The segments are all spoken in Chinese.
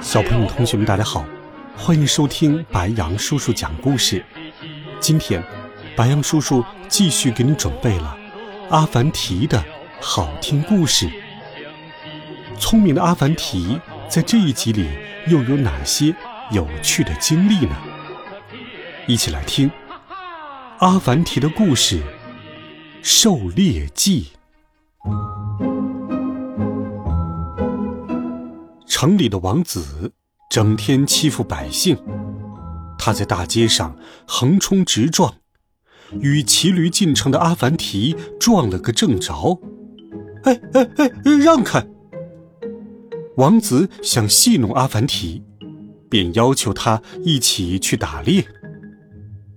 小朋友、同学们，大家好，欢迎收听白羊叔叔讲故事。今天，白羊叔叔继续给你准备了阿凡提的好听故事。聪明的阿凡提在这一集里又有哪些有趣的经历呢？一起来听阿凡提的故事《狩猎记》。城里的王子整天欺负百姓，他在大街上横冲直撞，与骑驴进城的阿凡提撞了个正着。哎哎哎，让开！王子想戏弄阿凡提，便要求他一起去打猎。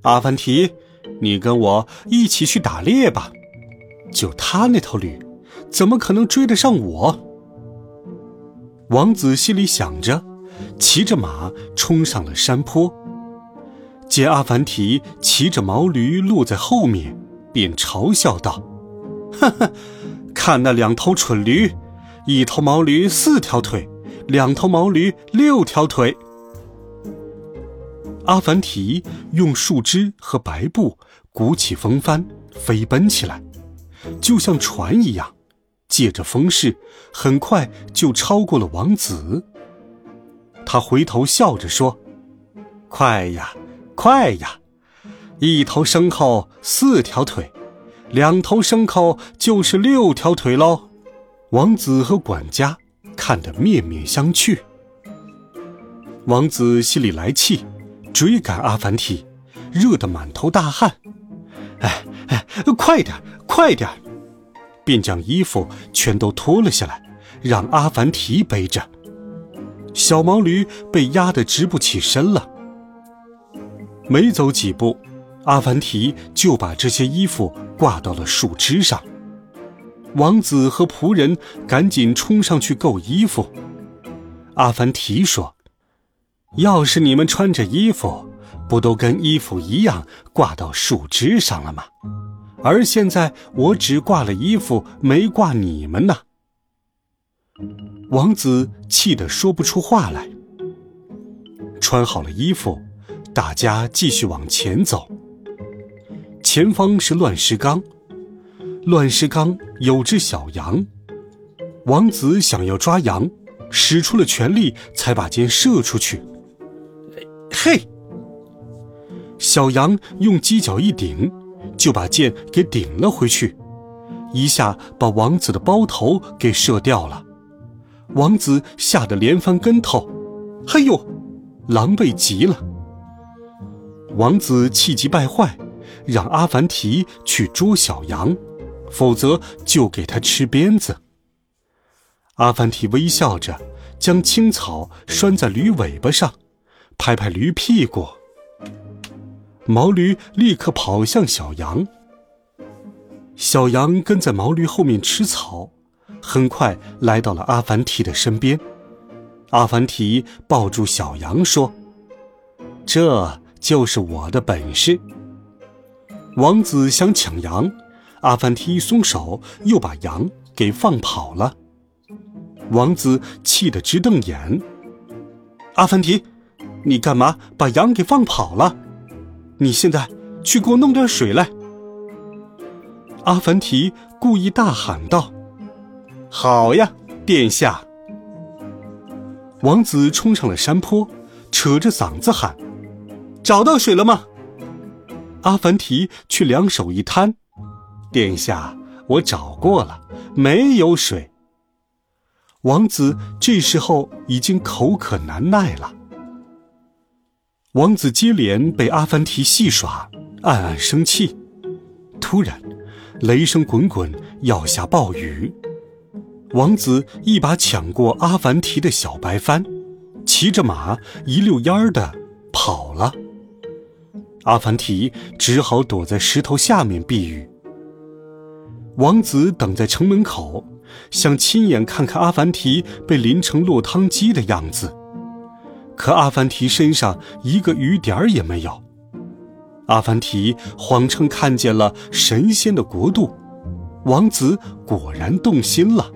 阿凡提，你跟我一起去打猎吧。就他那头驴，怎么可能追得上我？王子心里想着，骑着马冲上了山坡。见阿凡提骑着毛驴落在后面，便嘲笑道：“哈哈，看那两头蠢驴，一头毛驴四条腿，两头毛驴六条腿。”阿凡提用树枝和白布鼓起风帆，飞奔起来，就像船一样。借着风势，很快就超过了王子。他回头笑着说：“快呀，快呀！一头牲口四条腿，两头牲口就是六条腿喽。”王子和管家看得面面相觑。王子心里来气，追赶阿凡提，热得满头大汗。哎哎，快点，快点！便将衣服全都脱了下来，让阿凡提背着。小毛驴被压得直不起身了。没走几步，阿凡提就把这些衣服挂到了树枝上。王子和仆人赶紧冲上去够衣服。阿凡提说：“要是你们穿着衣服，不都跟衣服一样挂到树枝上了吗？”而现在我只挂了衣服，没挂你们呢。王子气得说不出话来。穿好了衣服，大家继续往前走。前方是乱石岗，乱石岗有只小羊。王子想要抓羊，使出了全力，才把箭射出去。嘿！小羊用犄角一顶。就把箭给顶了回去，一下把王子的包头给射掉了。王子吓得连翻跟头，哎呦，狼狈极了。王子气急败坏，让阿凡提去捉小羊，否则就给他吃鞭子。阿凡提微笑着，将青草拴在驴尾巴上，拍拍驴屁股。毛驴立刻跑向小羊，小羊跟在毛驴后面吃草，很快来到了阿凡提的身边。阿凡提抱住小羊说：“这就是我的本事。”王子想抢羊，阿凡提一松手，又把羊给放跑了。王子气得直瞪眼：“阿凡提，你干嘛把羊给放跑了？”你现在去给我弄点水来。”阿凡提故意大喊道。“好呀，殿下。”王子冲上了山坡，扯着嗓子喊：“找到水了吗？”阿凡提却两手一摊：“殿下，我找过了，没有水。”王子这时候已经口渴难耐了。王子接连被阿凡提戏耍，暗暗生气。突然，雷声滚滚，要下暴雨。王子一把抢过阿凡提的小白帆，骑着马一溜烟儿的跑了。阿凡提只好躲在石头下面避雨。王子等在城门口，想亲眼看看阿凡提被淋成落汤鸡的样子，可阿凡提身上一个雨点儿也没有。阿凡提谎称看见了神仙的国度，王子果然动心了。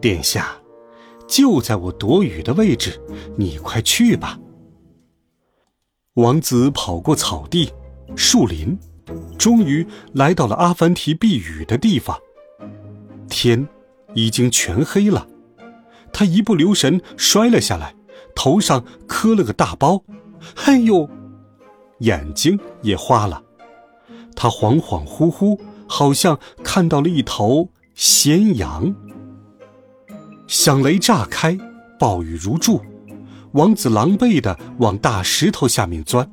殿下，就在我躲雨的位置，你快去吧。王子跑过草地、树林，终于来到了阿凡提避雨的地方。天已经全黑了，他一不留神摔了下来，头上磕了个大包，哎呦！眼睛也花了。他恍恍惚惚，好像看到了一头仙羊。响雷炸开，暴雨如注。王子狼狈地往大石头下面钻，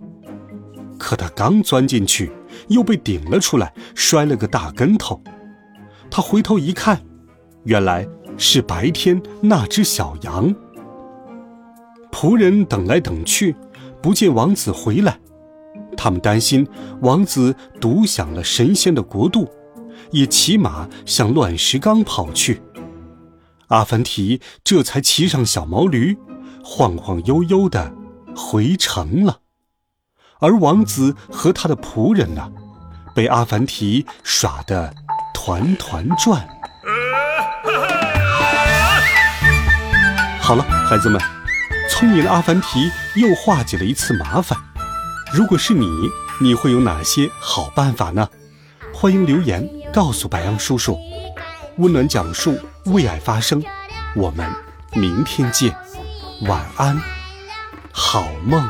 可他刚钻进去，又被顶了出来，摔了个大跟头。他回头一看，原来是白天那只小羊。仆人等来等去，不见王子回来，他们担心王子独享了神仙的国度，也骑马向乱石岗跑去。阿凡提这才骑上小毛驴。晃晃悠悠的回城了，而王子和他的仆人呢，被阿凡提耍得团团转。好了，孩子们，聪明的阿凡提又化解了一次麻烦。如果是你，你会有哪些好办法呢？欢迎留言告诉白杨叔叔。温暖讲述，为爱发声。我们明天见。晚安，好梦。